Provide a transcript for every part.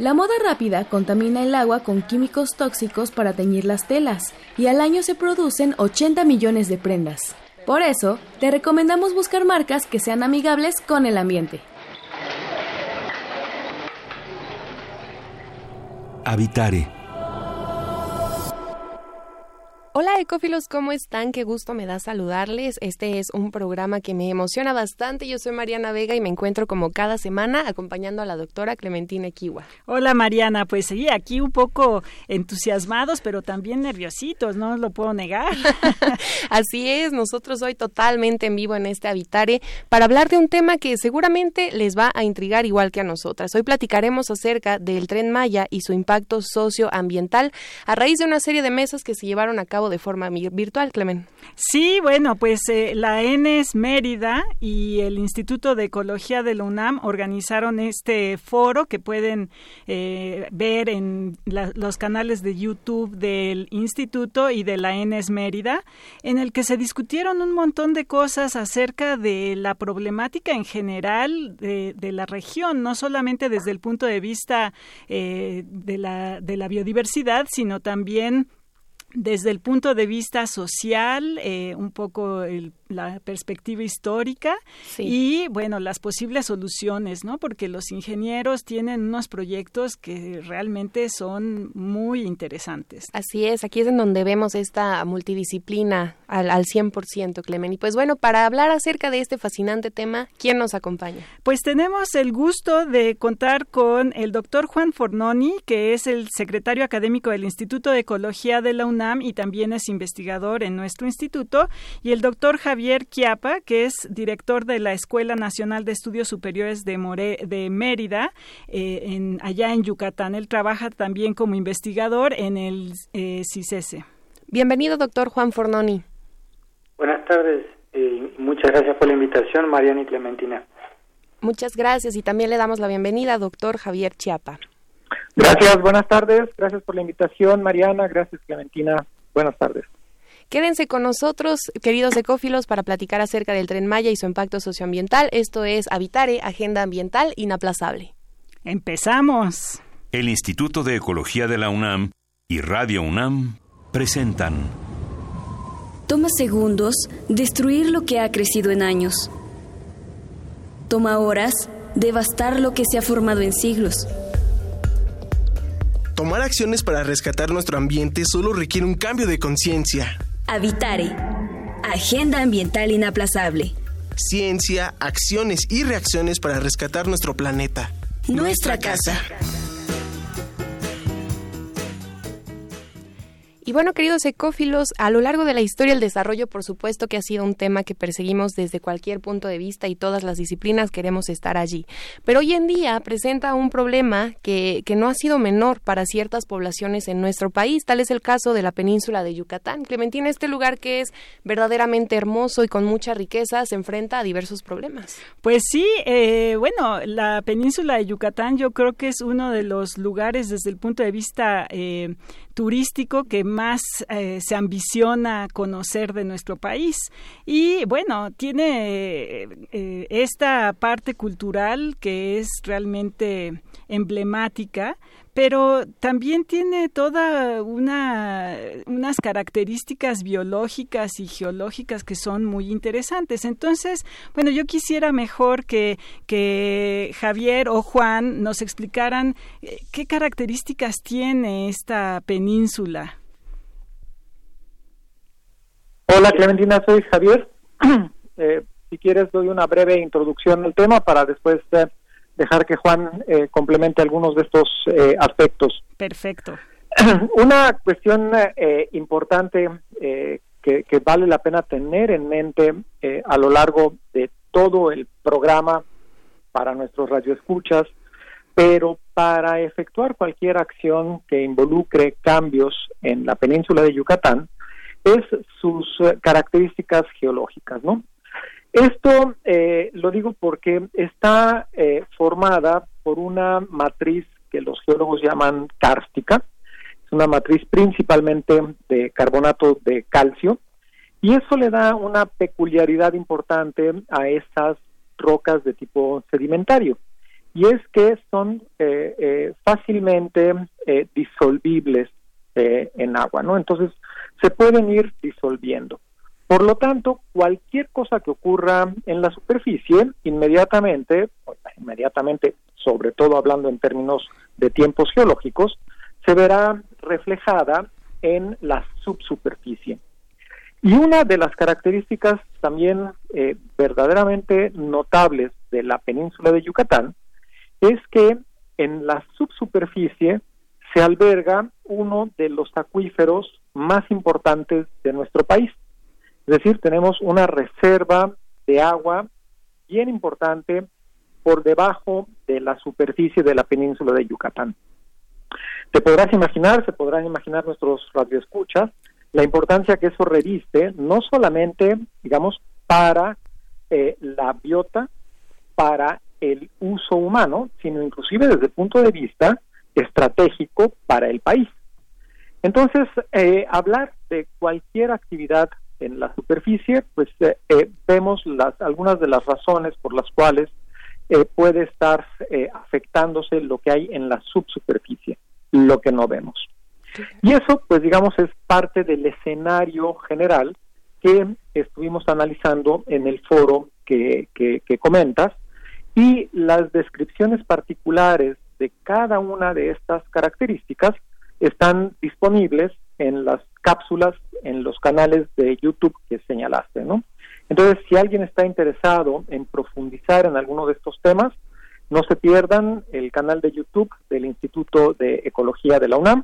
La moda rápida contamina el agua con químicos tóxicos para teñir las telas y al año se producen 80 millones de prendas. Por eso, te recomendamos buscar marcas que sean amigables con el ambiente. Habitare Hola ecófilos, ¿cómo están? Qué gusto me da saludarles. Este es un programa que me emociona bastante. Yo soy Mariana Vega y me encuentro como cada semana acompañando a la doctora Clementina Kiwa. Hola Mariana, pues sí, aquí un poco entusiasmados, pero también nerviositos, no lo puedo negar. Así es, nosotros hoy totalmente en vivo en este Habitare para hablar de un tema que seguramente les va a intrigar igual que a nosotras. Hoy platicaremos acerca del tren Maya y su impacto socioambiental a raíz de una serie de mesas que se llevaron a cabo de forma virtual, Clemen. Sí, bueno, pues eh, la ENES Mérida y el Instituto de Ecología de la UNAM organizaron este foro que pueden eh, ver en los canales de YouTube del Instituto y de la ENES Mérida, en el que se discutieron un montón de cosas acerca de la problemática en general de, la región, no solamente desde el punto de vista eh, de, la, de la biodiversidad, sino también desde el punto de vista social, eh, un poco la perspectiva histórica y, bueno, las posibles soluciones, ¿no? Porque los ingenieros tienen unos proyectos que realmente son muy interesantes. Así es, aquí es en donde vemos esta multidisciplina al, al 100%, Clemen. Y pues bueno, para hablar acerca de este fascinante tema, ¿quién nos acompaña? Pues tenemos el gusto de contar con el doctor Juan Fornoni, que es el secretario académico del Instituto de Ecología de la UNAM y también es investigador en nuestro instituto, y el doctor Javier Chiapa, que es director de la Escuela Nacional de Estudios Superiores de, de Mérida, eh, en, allá en Yucatán. Él trabaja también como investigador en el eh, CICESE. Bienvenido, doctor Juan Fornoni. Buenas tardes y muchas gracias por la invitación, Mariana y Clementina. Muchas gracias y también le damos la bienvenida, doctor Javier Chiapa. Gracias, buenas tardes. Gracias por la invitación, Mariana. Gracias, Clementina. Buenas tardes. Quédense con nosotros, queridos ecófilos, para platicar acerca del tren Maya y su impacto socioambiental. Esto es Habitare, Agenda Ambiental Inaplazable. Empezamos. El Instituto de Ecología de la UNAM y Radio UNAM presentan. Toma segundos destruir lo que ha crecido en años. Toma horas devastar lo que se ha formado en siglos. Tomar acciones para rescatar nuestro ambiente solo requiere un cambio de conciencia. Habitare. Agenda ambiental inaplazable. Ciencia, acciones y reacciones para rescatar nuestro planeta. Nuestra, casa. Y bueno, queridos ecófilos, a lo largo de la historia el desarrollo, por supuesto que ha sido un tema que perseguimos desde cualquier punto de vista y todas las disciplinas queremos estar allí. Pero hoy en día presenta un problema que, que no ha sido menor para ciertas poblaciones en nuestro país. Tal es el caso de la península de Yucatán. Clementina, este lugar que es verdaderamente hermoso y con mucha riqueza, se enfrenta a diversos problemas. Pues sí, eh, bueno, la península de Yucatán yo creo que es uno de los lugares desde el punto de vista eh, turístico que más eh, se ambiciona conocer de nuestro país. Y bueno, tiene eh, esta parte cultural que es realmente emblemática pero también tiene toda una unas características biológicas y geológicas que son muy interesantes. Entonces, bueno, yo quisiera mejor que, Javier o Juan nos explicaran eh, qué características tiene esta península. Hola Clementina, soy Javier. Eh, si quieres doy una breve introducción al tema para después eh, dejar que Juan eh, complemente algunos de estos eh, aspectos. Perfecto. Una cuestión eh, importante que, que, vale la pena tener en mente a lo largo de todo el programa para nuestros radioescuchas, pero para efectuar cualquier acción que involucre cambios en la península de Yucatán, es sus eh, características geológicas, ¿no? Esto eh, lo digo porque está eh, formada por una matriz que los geólogos llaman kárstica, es una matriz principalmente de carbonato de calcio, y eso le da una peculiaridad importante a estas rocas de tipo sedimentario, y es que son fácilmente disolvibles en agua, ¿no? Entonces, se pueden ir disolviendo. Por lo tanto, cualquier cosa que ocurra en la superficie, inmediatamente, inmediatamente, sobre todo hablando en términos de tiempos geológicos, se verá reflejada en la subsuperficie. Y una de las características también eh, verdaderamente notables de la península de Yucatán es que en la subsuperficie se alberga uno de los acuíferos más importantes de nuestro país. Es decir, tenemos una reserva de agua bien importante por debajo de la superficie de la península de Yucatán. Te podrás imaginar, se podrán imaginar nuestros radioescuchas, la importancia que eso reviste, no solamente, digamos, para eh, la biota, para el uso humano, sino inclusive desde el punto de vista estratégico para el país. Entonces, eh, hablar de cualquier actividad en la superficie, pues eh, eh, vemos las, algunas de las razones por las cuales puede estar afectándose lo que hay en la subsuperficie, lo que no vemos. Y eso, pues digamos, es parte del escenario general que estuvimos analizando en el foro que, que comentas y las descripciones particulares de cada una de estas características están disponibles en las cápsulas, en los canales de YouTube que señalaste, ¿no? Entonces, si alguien está interesado en profundizar en alguno de estos temas, no se pierdan el canal de YouTube del Instituto de Ecología de la UNAM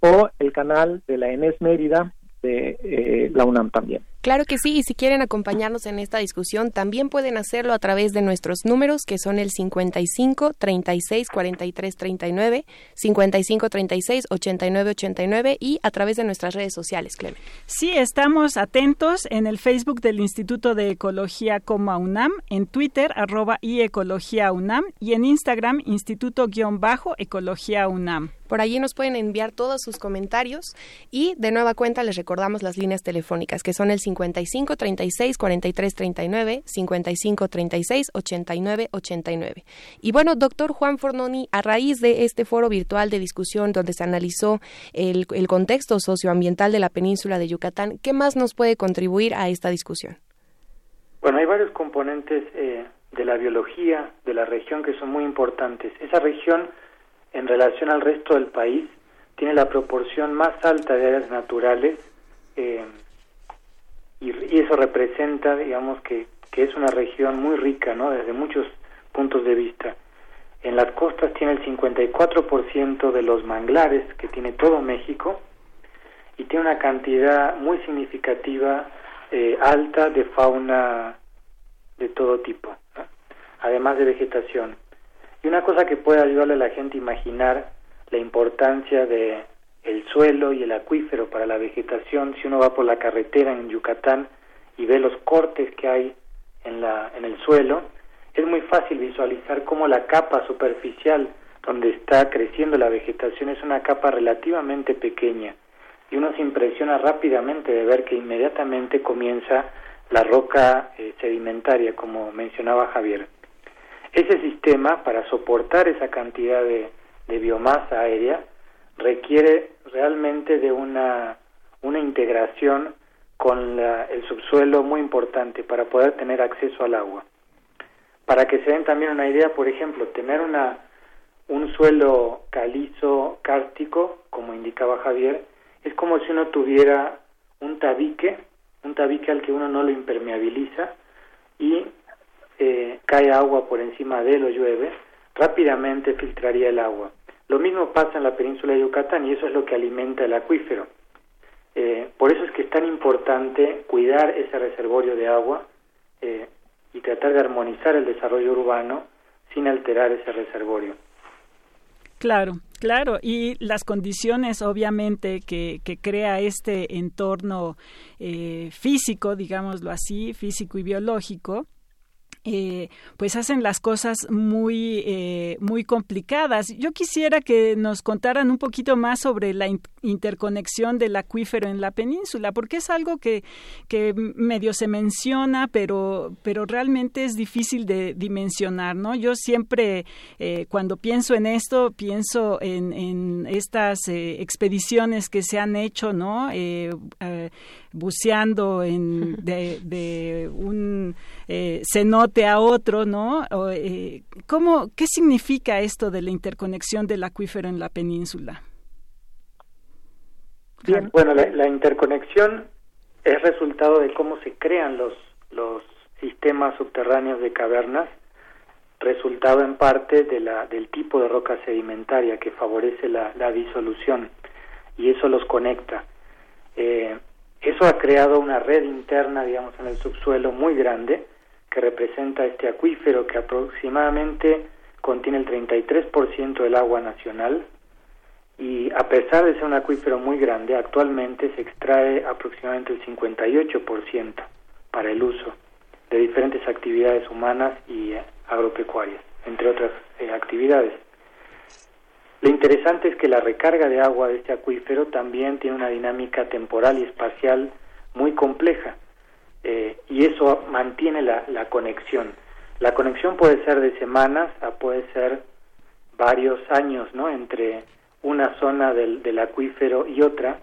o el canal de la ENES Mérida de eh, la UNAM también. Claro que sí, y si quieren acompañarnos en esta discusión, también pueden hacerlo a través de nuestros números, que son el 55 36 43 39, 55 36 89 89 y a través de nuestras redes sociales, Clemen. Sí, estamos atentos en el Facebook del Instituto de Ecología UNAM, en Twitter, arroba y Ecología UNAM, y en Instagram, Instituto-Ecología UNAM. Por allí nos pueden enviar todos sus comentarios y de nueva cuenta les recordamos las líneas telefónicas que son el 55 36 43 39, 55 36 89 89. Y bueno, doctor Juan Fornoni, a raíz de este foro virtual de discusión donde se analizó el, contexto socioambiental de la península de Yucatán, ¿qué más nos puede contribuir a esta discusión? Bueno, hay varios componentes eh, de la biología de la región que son muy importantes. Esa región en relación al resto del país, tiene la proporción más alta de áreas naturales eh, y, eso representa, digamos, que, que es una región muy rica, ¿no? Desde muchos puntos de vista. En las costas tiene el 54% de los manglares que tiene todo México y tiene una cantidad muy significativa eh, alta de fauna de todo tipo, además de vegetación. Y una cosa que puede ayudarle a la gente a imaginar la importancia de el suelo y el acuífero para la vegetación, si uno va por la carretera en Yucatán y ve los cortes que hay en, la, en el suelo, es muy fácil visualizar cómo la capa superficial donde está creciendo la vegetación es una capa relativamente pequeña y uno se impresiona rápidamente de ver que inmediatamente comienza la roca eh, sedimentaria, como mencionaba Javier. Ese sistema, para soportar esa cantidad de, biomasa aérea, requiere realmente de una, una integración con el subsuelo muy importante para poder tener acceso al agua. Para que se den también una idea, por ejemplo, tener una, un suelo calizo cártico, como indicaba Javier, es como si uno tuviera un tabique, un tabique al que uno no lo impermeabiliza y eh, cae agua por encima de él o llueve, rápidamente filtraría el agua. Lo mismo pasa en la península de Yucatán y eso es lo que alimenta el acuífero. Eh, por eso es que es tan importante cuidar ese reservorio de agua eh, y tratar de armonizar el desarrollo urbano sin alterar ese reservorio. Claro, Claro, y las condiciones obviamente que, crea este entorno eh, físico, digámoslo así, físico y biológico, eh, pues hacen las cosas muy, eh, muy complicadas. Yo quisiera que nos contaran un poquito más sobre la interconexión del acuífero en la península, porque es algo que, que medio se menciona, pero, pero realmente es difícil de dimensionar, ¿no? Yo siempre, eh, cuando pienso en esto, pienso en, en estas expediciones que se han hecho, ¿no? buceando en, de, de un cenote a otro, ¿no? Eh, ¿cómo, ¿Qué significa esto de la interconexión del acuífero en la península? Bien, bueno, la, interconexión es resultado de cómo se crean los, los sistemas subterráneos de cavernas, resultado en parte de la, del tipo de roca sedimentaria que favorece la, disolución y eso los conecta. Eh, eso ha creado una red interna, digamos, en el subsuelo muy grande que representa este acuífero que aproximadamente contiene el 33% del agua nacional y a pesar de ser un acuífero muy grande, actualmente se extrae aproximadamente el 58% para el uso de diferentes actividades humanas y eh, agropecuarias, entre otras eh, actividades. Lo interesante es que la recarga de agua de este acuífero también tiene una dinámica temporal y espacial muy compleja. Eh, y eso mantiene la, la, conexión. La conexión puede ser de semanas a puede ser varios años, ¿no? Entre una zona del, del acuífero y otra,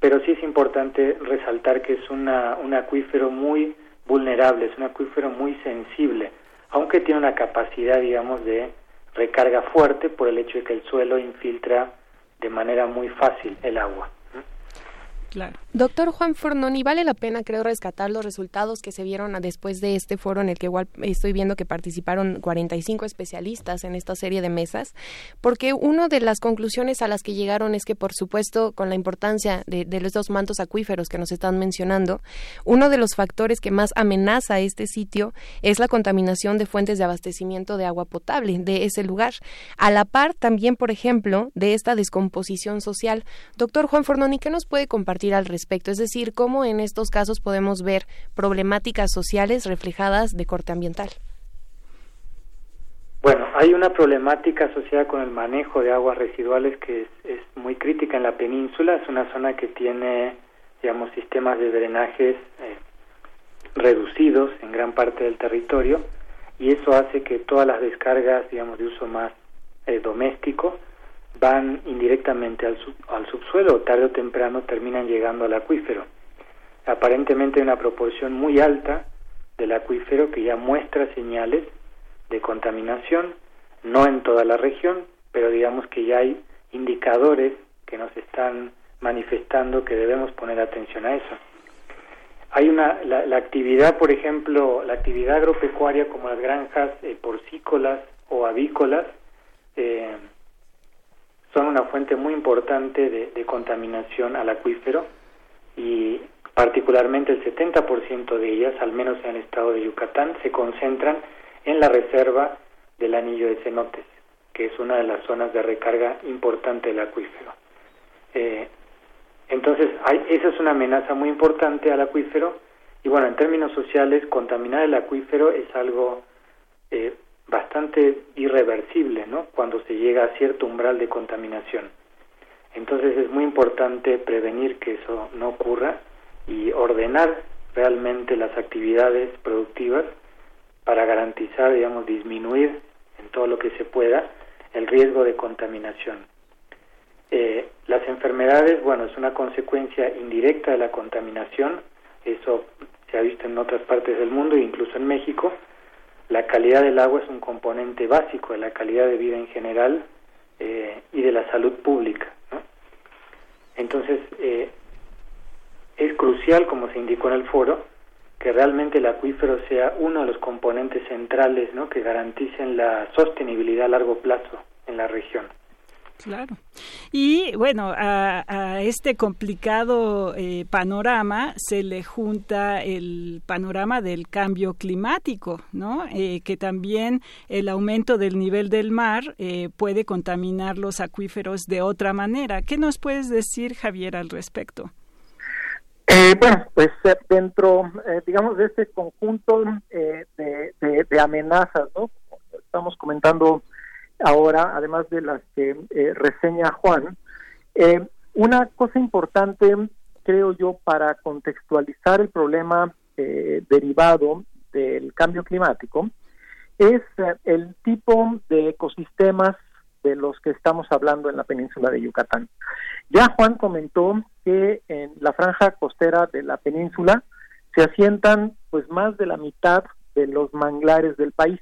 pero sí es importante resaltar que es una, un acuífero muy vulnerable, es un acuífero muy sensible, aunque tiene una capacidad, digamos, de recarga fuerte por el hecho de que el suelo infiltra de manera muy fácil el agua. Doctor Juan Fornoni, vale la pena, creo, rescatar los resultados que se vieron después de este foro en el que igual estoy viendo que participaron 45 especialistas en esta serie de mesas, porque una de las conclusiones a las que llegaron es que, por supuesto, con la importancia de, de los dos mantos acuíferos que nos están mencionando, uno de los factores que más amenaza este sitio es la contaminación de fuentes de abastecimiento de agua potable de ese lugar. A la par, también, por ejemplo, de esta descomposición social. Doctor Juan Fornoni, ¿qué nos puede compartir? Al respecto, es decir, cómo en estos casos podemos ver problemáticas sociales reflejadas de corte ambiental. Bueno, hay una problemática asociada con el manejo de aguas residuales que es, muy crítica en la península. Es una zona que tiene, digamos, sistemas de drenajes eh, reducidos en gran parte del territorio y eso hace que todas las descargas, digamos, de uso más eh, doméstico van indirectamente al, al subsuelo, tarde o temprano terminan llegando al acuífero. Aparentemente hay una proporción muy alta del acuífero que ya muestra señales de contaminación, no en toda la región, pero digamos que ya hay indicadores que nos están manifestando que debemos poner atención a eso. Hay una la, actividad, por ejemplo, la actividad agropecuaria como las granjas eh, porcícolas o avícolas eh, son una fuente muy importante de, contaminación al acuífero y particularmente el 70% de ellas, al menos en el estado de Yucatán, se concentran en la reserva del anillo de cenotes, que es una de las zonas de recarga importante del acuífero. Eh, entonces, hay, esa es una amenaza muy importante al acuífero y bueno, en términos sociales, contaminar el acuífero es algo eh, bastante irreversible, ¿no? Cuando se llega a cierto umbral de contaminación. Entonces es muy importante prevenir que eso no ocurra y ordenar realmente las actividades productivas para garantizar, digamos, disminuir en todo lo que se pueda el riesgo de contaminación. Eh, las enfermedades, bueno, es una consecuencia indirecta de la contaminación, eso se ha visto en otras partes del mundo, incluso en México, la calidad del agua es un componente básico de la calidad de vida en general eh, y de la salud pública. Entonces, eh, es crucial, como se indicó en el foro, que realmente el acuífero sea uno de los componentes centrales ¿no? que garanticen la sostenibilidad a largo plazo en la región. Claro. Y bueno, a, este complicado eh, panorama se le junta el panorama del cambio climático, ¿no? Eh, que también el aumento del nivel del mar eh, puede contaminar los acuíferos de otra manera. ¿Qué nos puedes decir, Javier, al respecto? bueno, pues dentro, digamos, de este conjunto de, amenazas, ¿no? estamos comentando ahora, además de las que eh, reseña Juan. Eh, una cosa importante, creo yo, para contextualizar el problema eh, derivado del cambio climático es el tipo de ecosistemas de los que estamos hablando en la península de Yucatán. Ya Juan comentó que en la franja costera de la península se asientan pues más de la mitad de los manglares del país.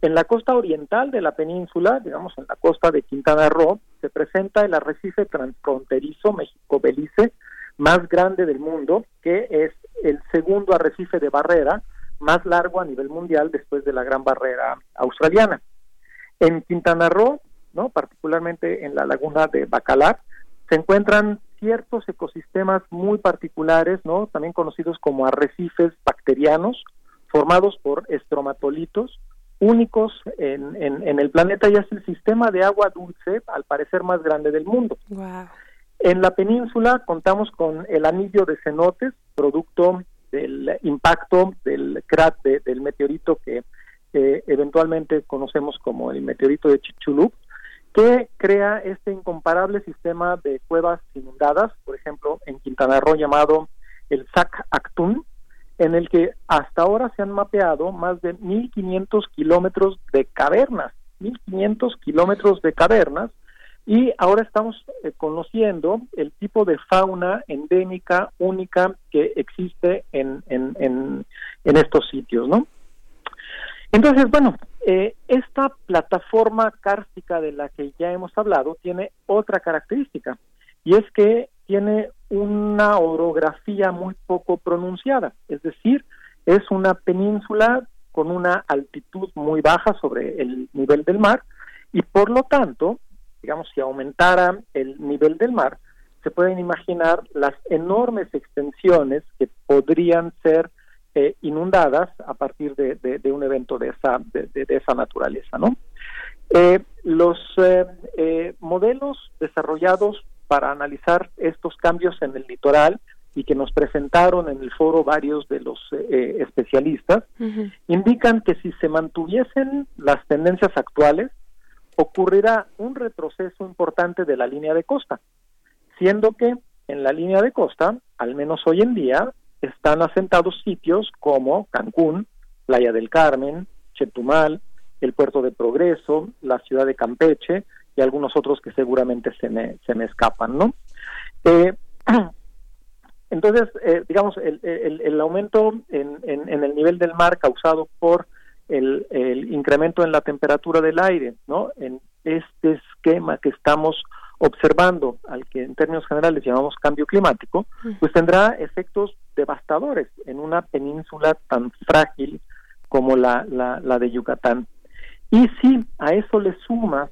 En la costa oriental de la península, digamos en la costa de Quintana Roo, se presenta el arrecife transfronterizo México-Belice más grande del mundo, que es el segundo arrecife de barrera más largo a nivel mundial después de la Gran Barrera Australiana. En Quintana Roo, ¿no? particularmente en la laguna de Bacalar, se encuentran ciertos ecosistemas muy particulares, ¿no? también conocidos como arrecifes bacterianos, formados por estromatolitos, únicos en, en, el planeta y es el sistema de agua dulce, al parecer más grande del mundo. En la península contamos con el anillo de cenotes, producto del impacto del crat del meteorito que eventualmente conocemos como el meteorito de Chicxulub, que crea este incomparable sistema de cuevas inundadas, por ejemplo, en Quintana Roo llamado el Sac Actun, en el que hasta ahora se han mapeado más de 1.500 kilómetros de cavernas, 1.500 kilómetros de cavernas, y ahora estamos eh, conociendo el tipo de fauna endémica única que existe en, estos sitios, ¿no? Entonces, bueno, eh, esta plataforma kárstica de la que ya hemos hablado tiene otra característica, y es que tiene una orografía muy poco pronunciada, es decir, es una península con una altitud muy baja sobre el nivel del mar y por lo tanto, digamos, si aumentara el nivel del mar, se pueden imaginar las enormes extensiones que podrían ser eh, inundadas a partir de, un evento de esa, de, esa naturaleza, ¿no? Eh, los eh, modelos desarrollados para analizar estos cambios en el litoral y que nos presentaron en el foro varios de los eh, especialistas, indican que si se mantuviesen las tendencias actuales, ocurrirá un retroceso importante de la línea de costa, siendo que en la línea de costa, al menos hoy en día, están asentados sitios como Cancún, Playa del Carmen, Chetumal, el puerto de Progreso, la ciudad de Campeche, y algunos otros que seguramente se me, se me escapan, ¿no? Eh, entonces, eh, digamos, el, el, aumento en, en, el nivel del mar causado por el, el, incremento en la temperatura del aire, ¿no? En este esquema que estamos observando, al que en términos generales llamamos cambio climático, pues tendrá efectos devastadores en una península tan frágil como la, la, la de Yucatán. Y si a eso le sumas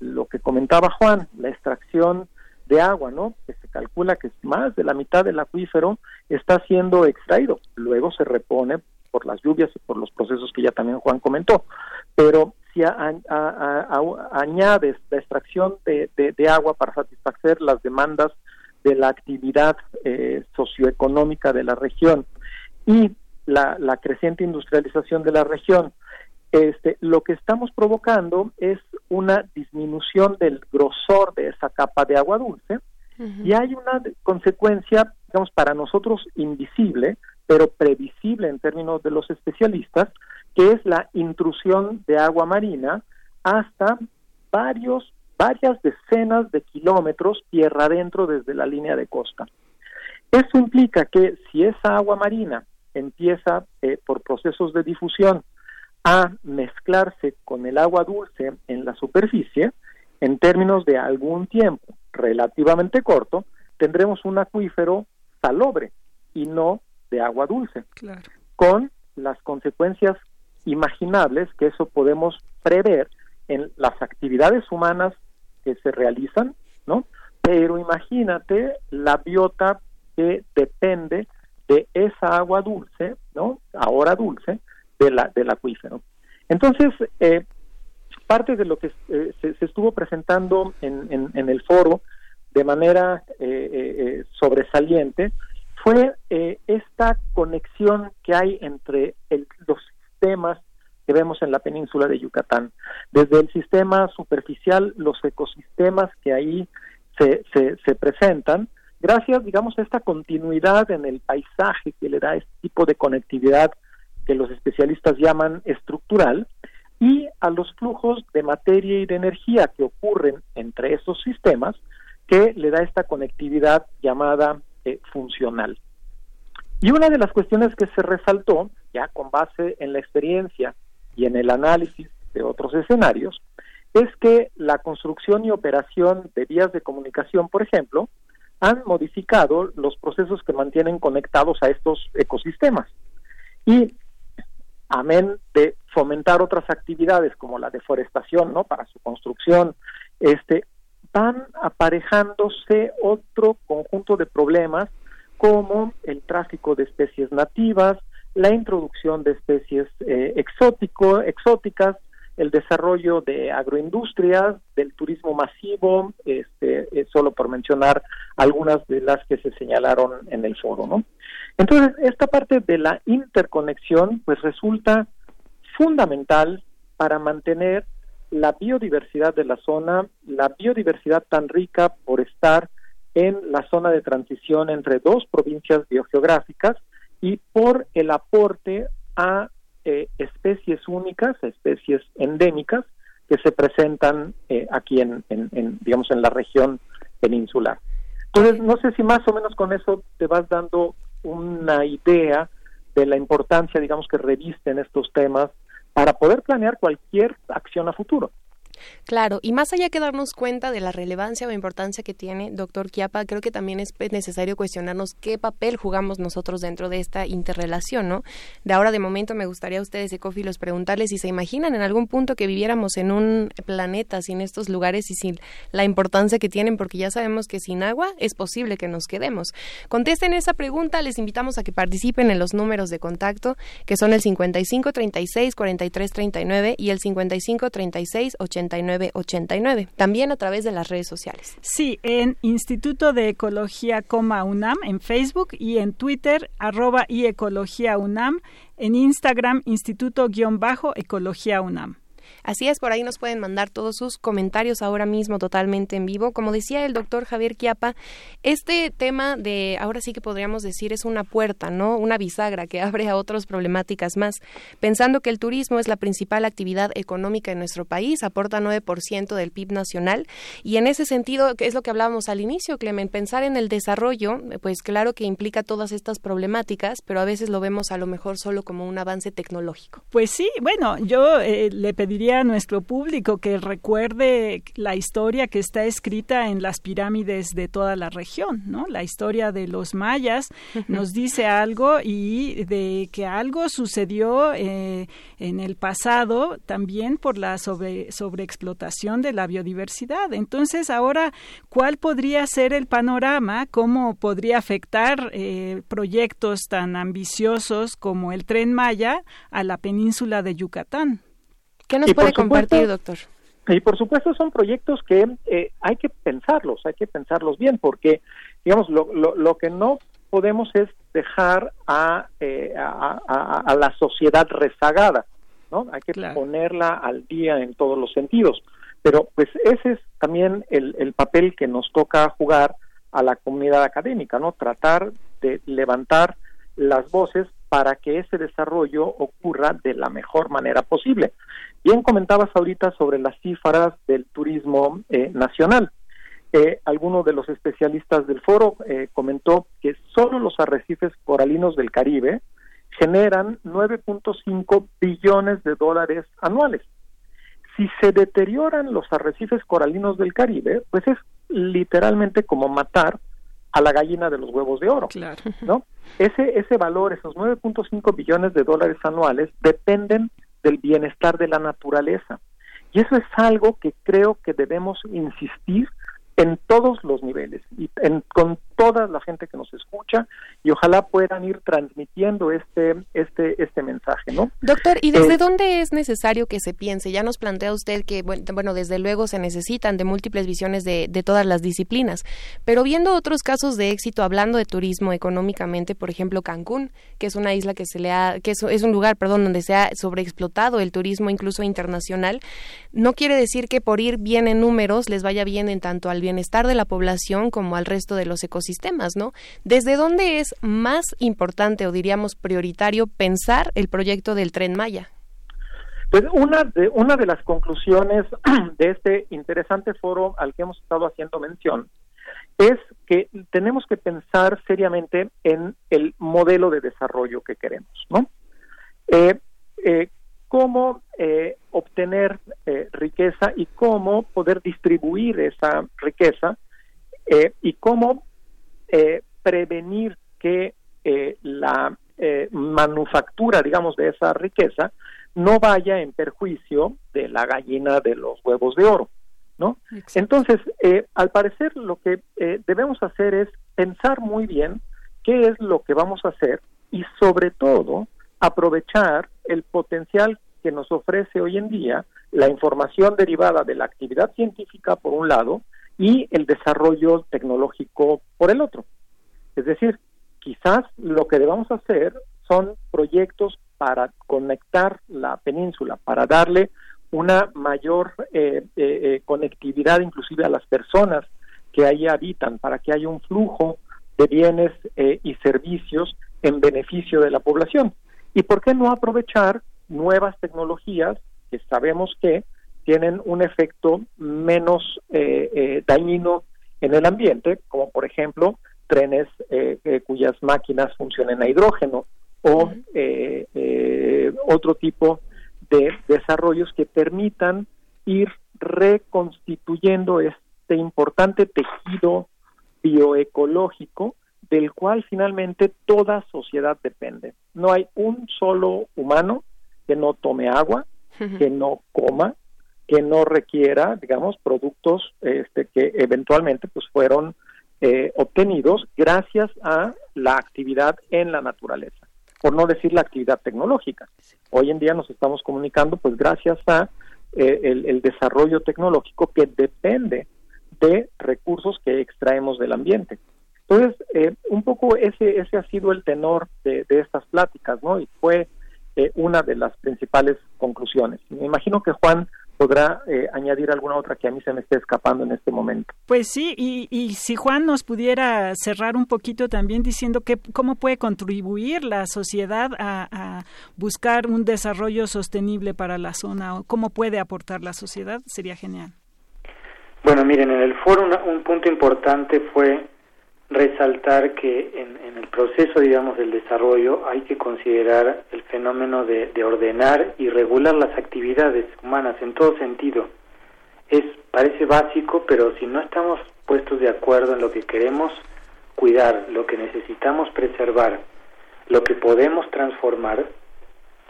lo que comentaba Juan, la extracción de agua, ¿no? Que se calcula que más de la mitad del acuífero está siendo extraído, luego se repone por las lluvias y por los procesos que ya también Juan comentó. Pero si añades la extracción de, agua para satisfacer las demandas de la actividad eh, socioeconómica de la región y la, la creciente industrialización de la región, este, lo que estamos provocando es una disminución del grosor de esa capa de agua dulce y hay una consecuencia, digamos, para nosotros invisible, pero previsible en términos de los especialistas, que es la intrusión de agua marina hasta varios, varias decenas de kilómetros tierra adentro desde la línea de costa. Eso implica que si esa agua marina empieza eh, por procesos de difusión a mezclarse con el agua dulce en la superficie, en términos de algún tiempo relativamente corto, tendremos un acuífero salobre y no de agua dulce, con las consecuencias imaginables que eso podemos prever en las actividades humanas que se realizan ¿no? Pero imagínate la biota que depende de esa agua dulce, ¿no? Ahora dulce, de la, del acuífero. Entonces, eh, parte de lo que eh, se, estuvo presentando en, en, el foro de manera eh, sobresaliente fue esta conexión que hay entre los sistemas que vemos en la península de Yucatán. Desde el sistema superficial, los ecosistemas que ahí se, se, se presentan, gracias, digamos, a esta continuidad en el paisaje que le da este tipo de conectividad que los especialistas llaman estructural, y a los flujos de materia y de energía que ocurren entre esos sistemas, que le da esta conectividad llamada eh, funcional. Y una de las cuestiones que se resaltó, ya con base en la experiencia y en el análisis de otros escenarios, es que la construcción y operación de vías de comunicación, por ejemplo, han modificado los procesos que mantienen conectados a estos ecosistemas. Y amén de fomentar otras actividades como la deforestación, ¿no? Para su construcción, este, van aparejándose otro conjunto de problemas como el tráfico de especies nativas, la introducción de especies eh, exótico, exóticas, el desarrollo de agroindustrias, del turismo masivo, este, eh, solo por mencionar algunas de las que se señalaron en el foro, ¿no? Entonces, esta parte de la interconexión, pues resulta fundamental para mantener la biodiversidad de la zona, la biodiversidad tan rica por estar en la zona de transición entre dos provincias biogeográficas y por el aporte a eh, especies únicas, especies endémicas que se presentan eh, aquí en, digamos, en la región peninsular. Entonces, no sé si más o menos con eso te vas dando una idea de la importancia, digamos, que revisten estos temas para poder planear cualquier acción a futuro. Claro, y más allá que darnos cuenta de la relevancia o importancia que tiene, doctor Chiapa, creo que también es necesario cuestionarnos qué papel jugamos nosotros dentro de esta interrelación, ¿no? De ahora de momento me gustaría a ustedes, ecófilos, preguntarles si se imaginan en algún punto que viviéramos en un planeta sin estos lugares y sin la importancia que tienen, porque ya sabemos que sin agua es posible que nos quedemos. Contesten esa pregunta, les invitamos a que participen en los números de contacto, que son el 55 36 43 39 y el 55 36 80 también a través de las redes sociales. Sí, en Instituto de Ecología, UNAM, en Facebook y en Twitter, arroba y Ecología UNAM, en Instagram, Instituto-Ecología UNAM. Así es, por ahí nos pueden mandar todos sus comentarios ahora mismo totalmente en vivo. Como decía el doctor Javier Quiapa, este tema de, ahora sí que podríamos decir, es una puerta, ¿no? Una bisagra que abre a otras problemáticas más. Pensando que el turismo es la principal actividad económica en nuestro país, aporta 9% del PIB nacional y en ese sentido, es lo que hablábamos al inicio, Clemen, pensar en el desarrollo, pues claro que implica todas estas problemáticas, pero a veces lo vemos a lo mejor solo como un avance tecnológico. Pues sí, bueno, yo eh, le pediría a nuestro público que recuerde la historia que está escrita en las pirámides de toda la región, ¿no? La historia de los mayas nos dice algo y de que algo sucedió eh, en el pasado también por la sobre, sobreexplotación de la biodiversidad. Entonces, ahora, ¿cuál podría ser el panorama? ¿Cómo podría afectar eh, proyectos tan ambiciosos como el tren Maya a la península de Yucatán? ¿Qué nos puede compartir, doctor? Y por supuesto son proyectos que eh, hay que pensarlos, hay que pensarlos bien, porque, digamos, lo, lo, que no podemos es dejar a, eh, a, la sociedad rezagada, ¿no? Hay que ponerla al día en todos los sentidos. Pero, pues, ese es también el, el papel que nos toca jugar a la comunidad académica, ¿no? Tratar de levantar las voces para que ese desarrollo ocurra de la mejor manera posible. Bien comentabas ahorita sobre las cifras del turismo eh, nacional. Eh, alguno de los especialistas del foro eh, comentó que solo los arrecifes coralinos del Caribe generan 9.5 billones de dólares anuales. Si se deterioran los arrecifes coralinos del Caribe, pues es literalmente como matar a la gallina de los huevos de oro, claro. ¿no? Ese ese valor, esos 9.5 billones de dólares anuales dependen del bienestar de la naturaleza. Y eso es algo que creo que debemos insistir en todos los niveles y con toda la gente que nos escucha y ojalá puedan ir transmitiendo este este este mensaje, ¿no? Doctor, ¿y desde eh, dónde es necesario que se piense? Ya nos plantea usted que bueno, desde luego se necesitan de múltiples visiones de, de todas las disciplinas, pero viendo otros casos de éxito hablando de turismo económicamente, por ejemplo, Cancún, que es una isla que se le ha que es, es un lugar, perdón, donde se ha sobreexplotado el turismo incluso internacional, no quiere decir que por ir bien en números les vaya bien en tanto al bienestar de la población como al resto de los ecosistemas, ¿no? ¿Desde dónde es más importante o diríamos prioritario pensar el proyecto del tren Maya? Pues una de, una de las conclusiones de este interesante foro al que hemos estado haciendo mención es que tenemos que pensar seriamente en el modelo de desarrollo que queremos, ¿no? Eh, eh, cómo eh, obtener eh, riqueza y cómo poder distribuir esa riqueza eh, y cómo prevenir que la manufactura, digamos, de esa riqueza no vaya en perjuicio de la gallina de los huevos de oro, ¿no? Entonces, al parecer, lo que debemos hacer es pensar muy bien qué es lo que vamos a hacer y, sobre todo, aprovechar el potencial que nos ofrece hoy en día la información derivada de la actividad científica por un lado y el desarrollo tecnológico por el otro. Es decir, quizás lo que debamos hacer son proyectos para conectar la península, para darle una mayor eh, eh, eh, conectividad inclusive a las personas que ahí habitan, para que haya un flujo de bienes y servicios en beneficio de la población. ¿Y por qué no aprovechar nuevas tecnologías que sabemos que tienen un efecto menos eh, eh, dañino en el ambiente, como por ejemplo trenes eh, cuyas máquinas funcionen a hidrógeno o otro tipo de desarrollos que permitan ir reconstituyendo este importante tejido bioecológico del cual finalmente toda sociedad depende. No hay un solo humano que no tome agua, que no coma, que no requiera, digamos, productos este, que eventualmente pues fueron eh, obtenidos gracias a la actividad en la naturaleza, por no decir la actividad tecnológica. Hoy en día nos estamos comunicando pues gracias a eh, el, desarrollo tecnológico que depende de recursos que extraemos del ambiente. Entonces, eh, un poco ese, ese ha sido el tenor de, de estas pláticas, ¿no? Y fue eh, una de las principales conclusiones. Me imagino que Juan podrá eh, añadir alguna otra que a mí se me esté escapando en este momento. Pues sí, y, y si Juan nos pudiera cerrar un poquito también diciendo que cómo puede contribuir la sociedad a, buscar un desarrollo sostenible para la zona o cómo puede aportar la sociedad, sería genial. Bueno, miren, en el foro un punto importante fue resaltar que en, el proceso, digamos, del desarrollo hay que considerar el fenómeno de, ordenar y regular las actividades humanas en todo sentido. Es parece básico, pero si no estamos puestos de acuerdo en lo que queremos cuidar, lo que necesitamos preservar, lo que podemos transformar,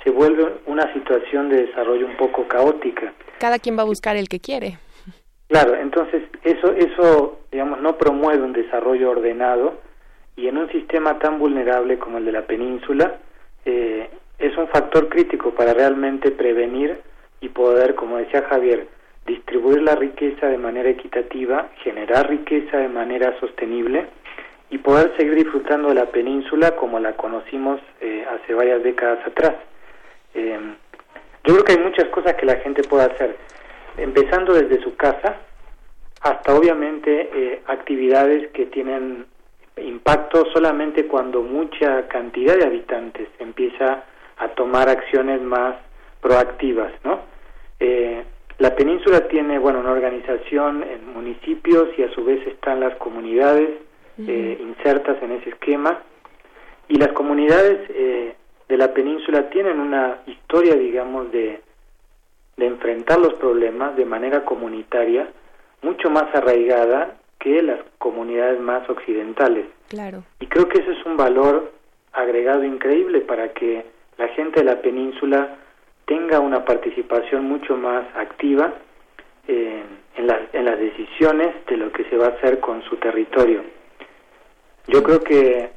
se vuelve una situación de desarrollo un poco caótica. Cada quien va a buscar el que quiere. Claro, entonces eso, eso, digamos, no promueve un desarrollo ordenado y en un sistema tan vulnerable como el de la península eh, es un factor crítico para realmente prevenir y poder, como decía Javier, distribuir la riqueza de manera equitativa, generar riqueza de manera sostenible y poder seguir disfrutando de la península como la conocimos eh, hace varias décadas atrás. Eh, yo creo que hay muchas cosas que la gente puede hacer empezando desde su casa hasta obviamente eh, actividades que tienen impacto solamente cuando mucha cantidad de habitantes empieza a tomar acciones más proactivas, ¿no? Eh, la península tiene, bueno, una organización en municipios y a su vez están las comunidades eh, insertas en ese esquema y las comunidades de la península tienen una historia, digamos, de de enfrentar los problemas de manera comunitaria mucho más arraigada que las comunidades más occidentales. Claro. Y creo que ese es un valor agregado increíble para que la gente de la península tenga una participación mucho más activa en, en las, en las decisiones de lo que se va a hacer con su territorio. Yo creo que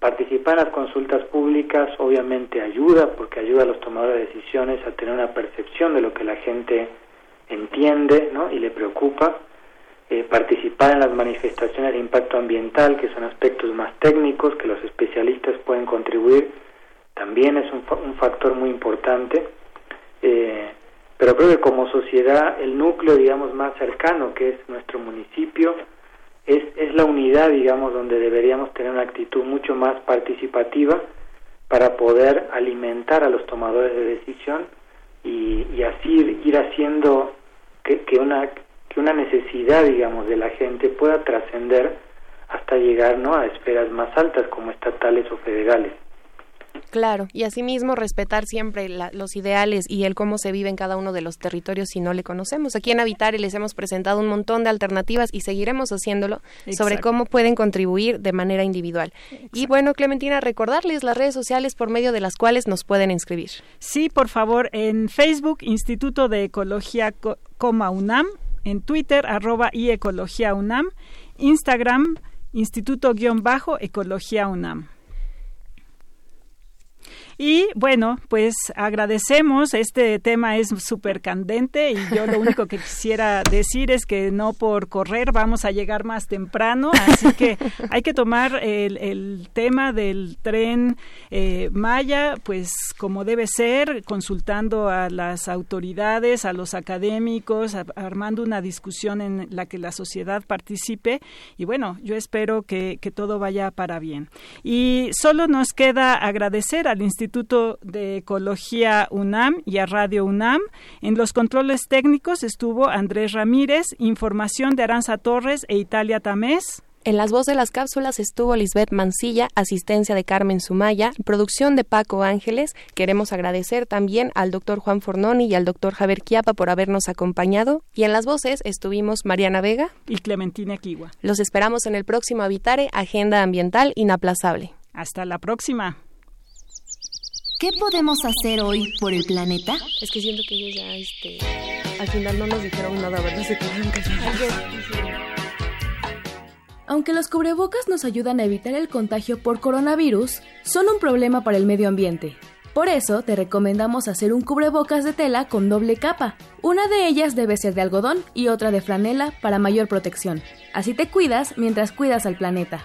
participar en las consultas públicas obviamente ayuda porque ayuda a los tomadores de decisiones a tener una percepción de lo que la gente entiende ¿no? y le preocupa. Eh, participar en las manifestaciones de impacto ambiental, que son aspectos más técnicos que los especialistas pueden contribuir, también es un, un factor muy importante. Eh, pero creo que como sociedad el núcleo, digamos, más cercano, que es nuestro municipio, es, es la unidad, digamos, donde deberíamos tener una actitud mucho más participativa para poder alimentar a los tomadores de decisión y, y así ir haciendo que, que, una, que una necesidad, digamos, de la gente pueda trascender hasta llegar ¿no? a esferas más altas como estatales o federales. Claro, y asimismo respetar siempre los ideales y el cómo se vive en cada uno de los territorios si no le conocemos. Aquí en Habitare les hemos presentado un montón de alternativas y seguiremos haciéndolo sobre cómo pueden contribuir de manera individual. Y bueno, Clementina, recordarles las redes sociales por medio de las cuales nos pueden inscribir. Sí, por favor, en Facebook, Instituto de Ecología, coma UNAM, en Twitter, arroba y Ecología UNAM, Instagram, Instituto-Ecología UNAM. Y bueno, pues agradecemos, este tema es súper candente y yo lo único que quisiera decir es que no por correr vamos a llegar más temprano, así que hay que tomar el, tema del tren eh, Maya, pues como debe ser, consultando a las autoridades, a los académicos, armando una discusión en la que la sociedad participe y bueno, yo espero que, que todo vaya para bien. Y solo nos queda agradecer al Instituto Instituto de Ecología UNAM y a Radio UNAM. En los controles técnicos estuvo Andrés Ramírez, información de Aranza Torres e Italia Tamés. En las voces de las cápsulas estuvo Lisbeth Mancilla, asistencia de Carmen Sumaya, producción de Paco Ángeles. Queremos agradecer también al doctor Juan Fornoni y al doctor Javier Quiapa por habernos acompañado. Y en las voces estuvimos Mariana Vega y Clementina Kiwa. Los esperamos en el próximo Habitare, Agenda Ambiental Inaplazable. Hasta la próxima. ¿Qué podemos hacer hoy por el planeta? Es que siento que ellos ya, este, al final no nos dijeron nada, ¿verdad? Se quedaron callados. Aunque los cubrebocas nos ayudan a evitar el contagio por coronavirus, son un problema para el medio ambiente. Por eso te recomendamos hacer un cubrebocas de tela con doble capa. Una de ellas debe ser de algodón y otra de franela para mayor protección. Así te cuidas mientras cuidas al planeta.